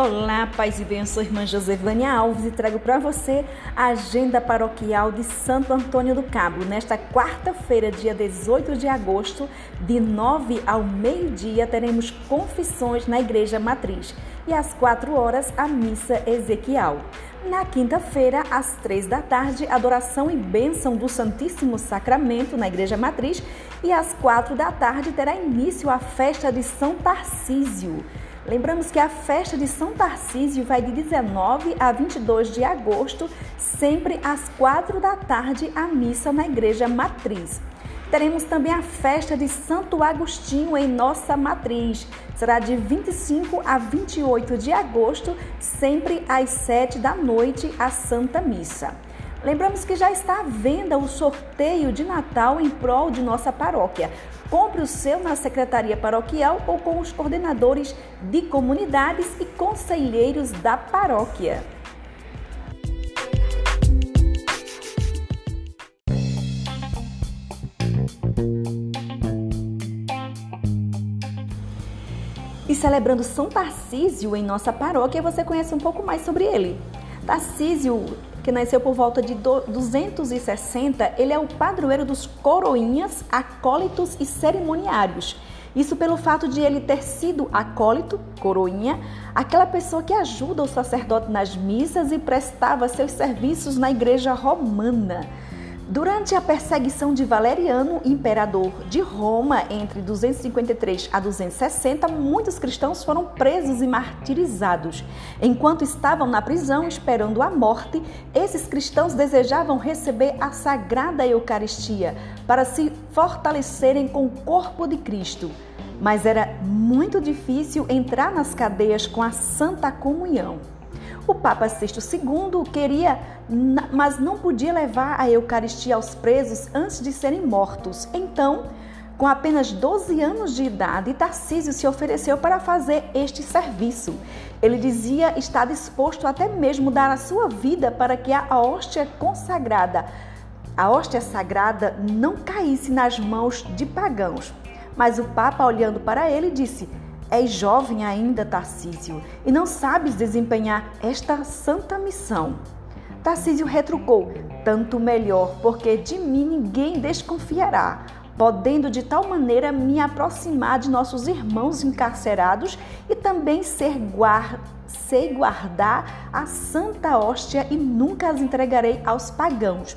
Olá, paz e bem, eu sou irmã Josevânia Alves e trago para você a agenda paroquial de Santo Antônio do Cabo. Nesta quarta-feira, dia 18 de agosto, de 9 ao meio-dia, teremos confissões na Igreja Matriz e às 4 horas a missa Ezequiel. Na quinta-feira, às 3 da tarde, adoração e bênção do Santíssimo Sacramento na Igreja Matriz e às 4 da tarde terá início a festa de São Tarcísio. Lembramos que a festa de São Tarcísio vai de 19 a 22 de agosto, sempre às 4 da tarde, a missa na Igreja Matriz. Teremos também a festa de Santo Agostinho em nossa matriz. Será de 25 a 28 de agosto, sempre às 7 da noite, a Santa Missa. Lembramos que já está à venda o sorteio de Natal em prol de nossa paróquia. Compre o seu na secretaria paroquial ou com os coordenadores de comunidades e conselheiros da paróquia. E celebrando São Tarcísio em nossa paróquia, você conhece um pouco mais sobre ele. Tarcísio que nasceu por volta de 260, ele é o padroeiro dos coroinhas, acólitos e cerimoniários. Isso pelo fato de ele ter sido acólito, coroinha, aquela pessoa que ajuda o sacerdote nas missas e prestava seus serviços na igreja romana. Durante a perseguição de Valeriano, imperador de Roma, entre 253 a 260, muitos cristãos foram presos e martirizados. Enquanto estavam na prisão esperando a morte, esses cristãos desejavam receber a sagrada Eucaristia para se fortalecerem com o corpo de Cristo. Mas era muito difícil entrar nas cadeias com a Santa Comunhão. O Papa Sexto II queria, mas não podia levar a Eucaristia aos presos antes de serem mortos. Então, com apenas 12 anos de idade, Tarcísio se ofereceu para fazer este serviço. Ele dizia estar disposto até mesmo dar a sua vida para que a hóstia consagrada, a hóstia sagrada, não caísse nas mãos de pagãos. Mas o Papa, olhando para ele, disse: És jovem ainda, Tarcísio, e não sabes desempenhar esta santa missão. Tarcísio retrucou: Tanto melhor, porque de mim ninguém desconfiará, podendo de tal maneira me aproximar de nossos irmãos encarcerados e também ser sei guardar a santa hóstia e nunca as entregarei aos pagãos.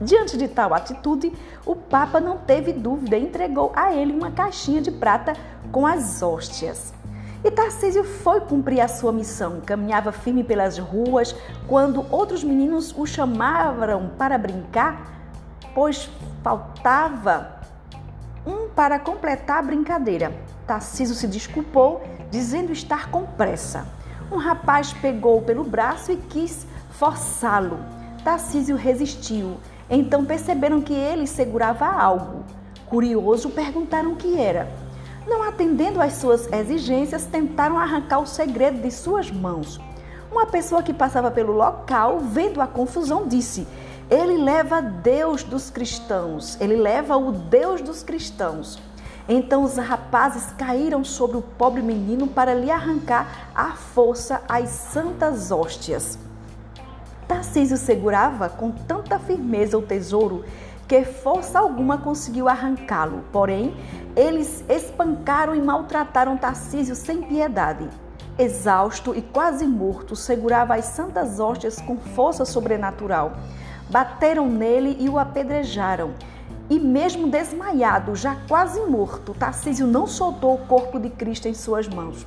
Diante de tal atitude, o Papa não teve dúvida e entregou a ele uma caixinha de prata com as hóstias. E Tarcísio foi cumprir a sua missão. Caminhava firme pelas ruas quando outros meninos o chamavam para brincar, pois faltava um para completar a brincadeira. Tarcísio se desculpou, dizendo estar com pressa. Um rapaz pegou pelo braço e quis forçá-lo. Tarcísio resistiu então perceberam que ele segurava algo. Curioso, perguntaram o que era. Não atendendo às suas exigências, tentaram arrancar o segredo de suas mãos. Uma pessoa que passava pelo local, vendo a confusão, disse: Ele leva Deus dos cristãos, ele leva o Deus dos cristãos. Então os rapazes caíram sobre o pobre menino para lhe arrancar à força as santas hóstias. Tarcísio segurava com tanta firmeza o tesouro que força alguma conseguiu arrancá-lo. Porém, eles espancaram e maltrataram Tarcísio sem piedade. Exausto e quase morto, segurava as santas hóstias com força sobrenatural. Bateram nele e o apedrejaram. E mesmo desmaiado, já quase morto, Tarcísio não soltou o corpo de Cristo em suas mãos.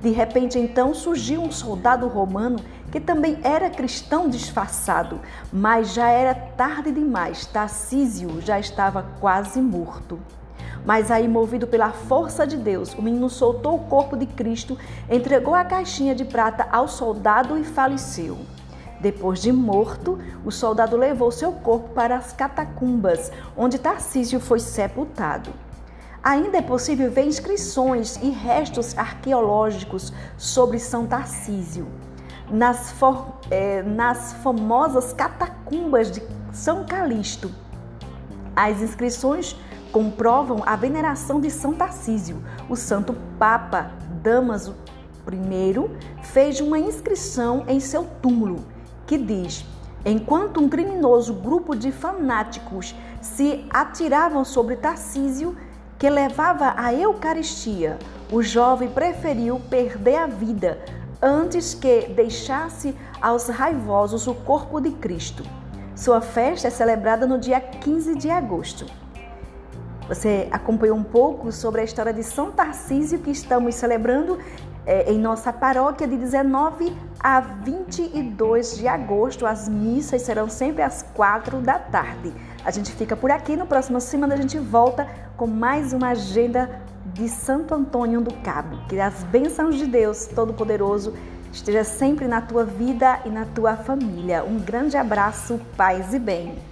De repente, então, surgiu um soldado romano que também era cristão disfarçado, mas já era tarde demais. Tarcísio já estava quase morto. Mas aí, movido pela força de Deus, o menino soltou o corpo de Cristo, entregou a caixinha de prata ao soldado e faleceu. Depois de morto, o soldado levou seu corpo para as catacumbas, onde Tarcísio foi sepultado. Ainda é possível ver inscrições e restos arqueológicos sobre São Tarcísio. Nas, for, é, nas famosas catacumbas de São Calixto, as inscrições comprovam a veneração de São Tarcísio, o santo Papa Damaso Primeiro, fez uma inscrição em seu túmulo que diz: Enquanto um criminoso grupo de fanáticos se atiravam sobre Tarcísio, que levava a Eucaristia, o jovem preferiu perder a vida antes que deixasse aos raivosos o corpo de Cristo. Sua festa é celebrada no dia 15 de agosto. Você acompanhou um pouco sobre a história de São Tarcísio que estamos celebrando é, em nossa paróquia de 19 a 22 de agosto. As missas serão sempre às 4 da tarde. A gente fica por aqui. No próximo semana a gente volta com mais uma agenda de Santo Antônio do Cabo. Que as bênçãos de Deus Todo-Poderoso esteja sempre na tua vida e na tua família. Um grande abraço, paz e bem.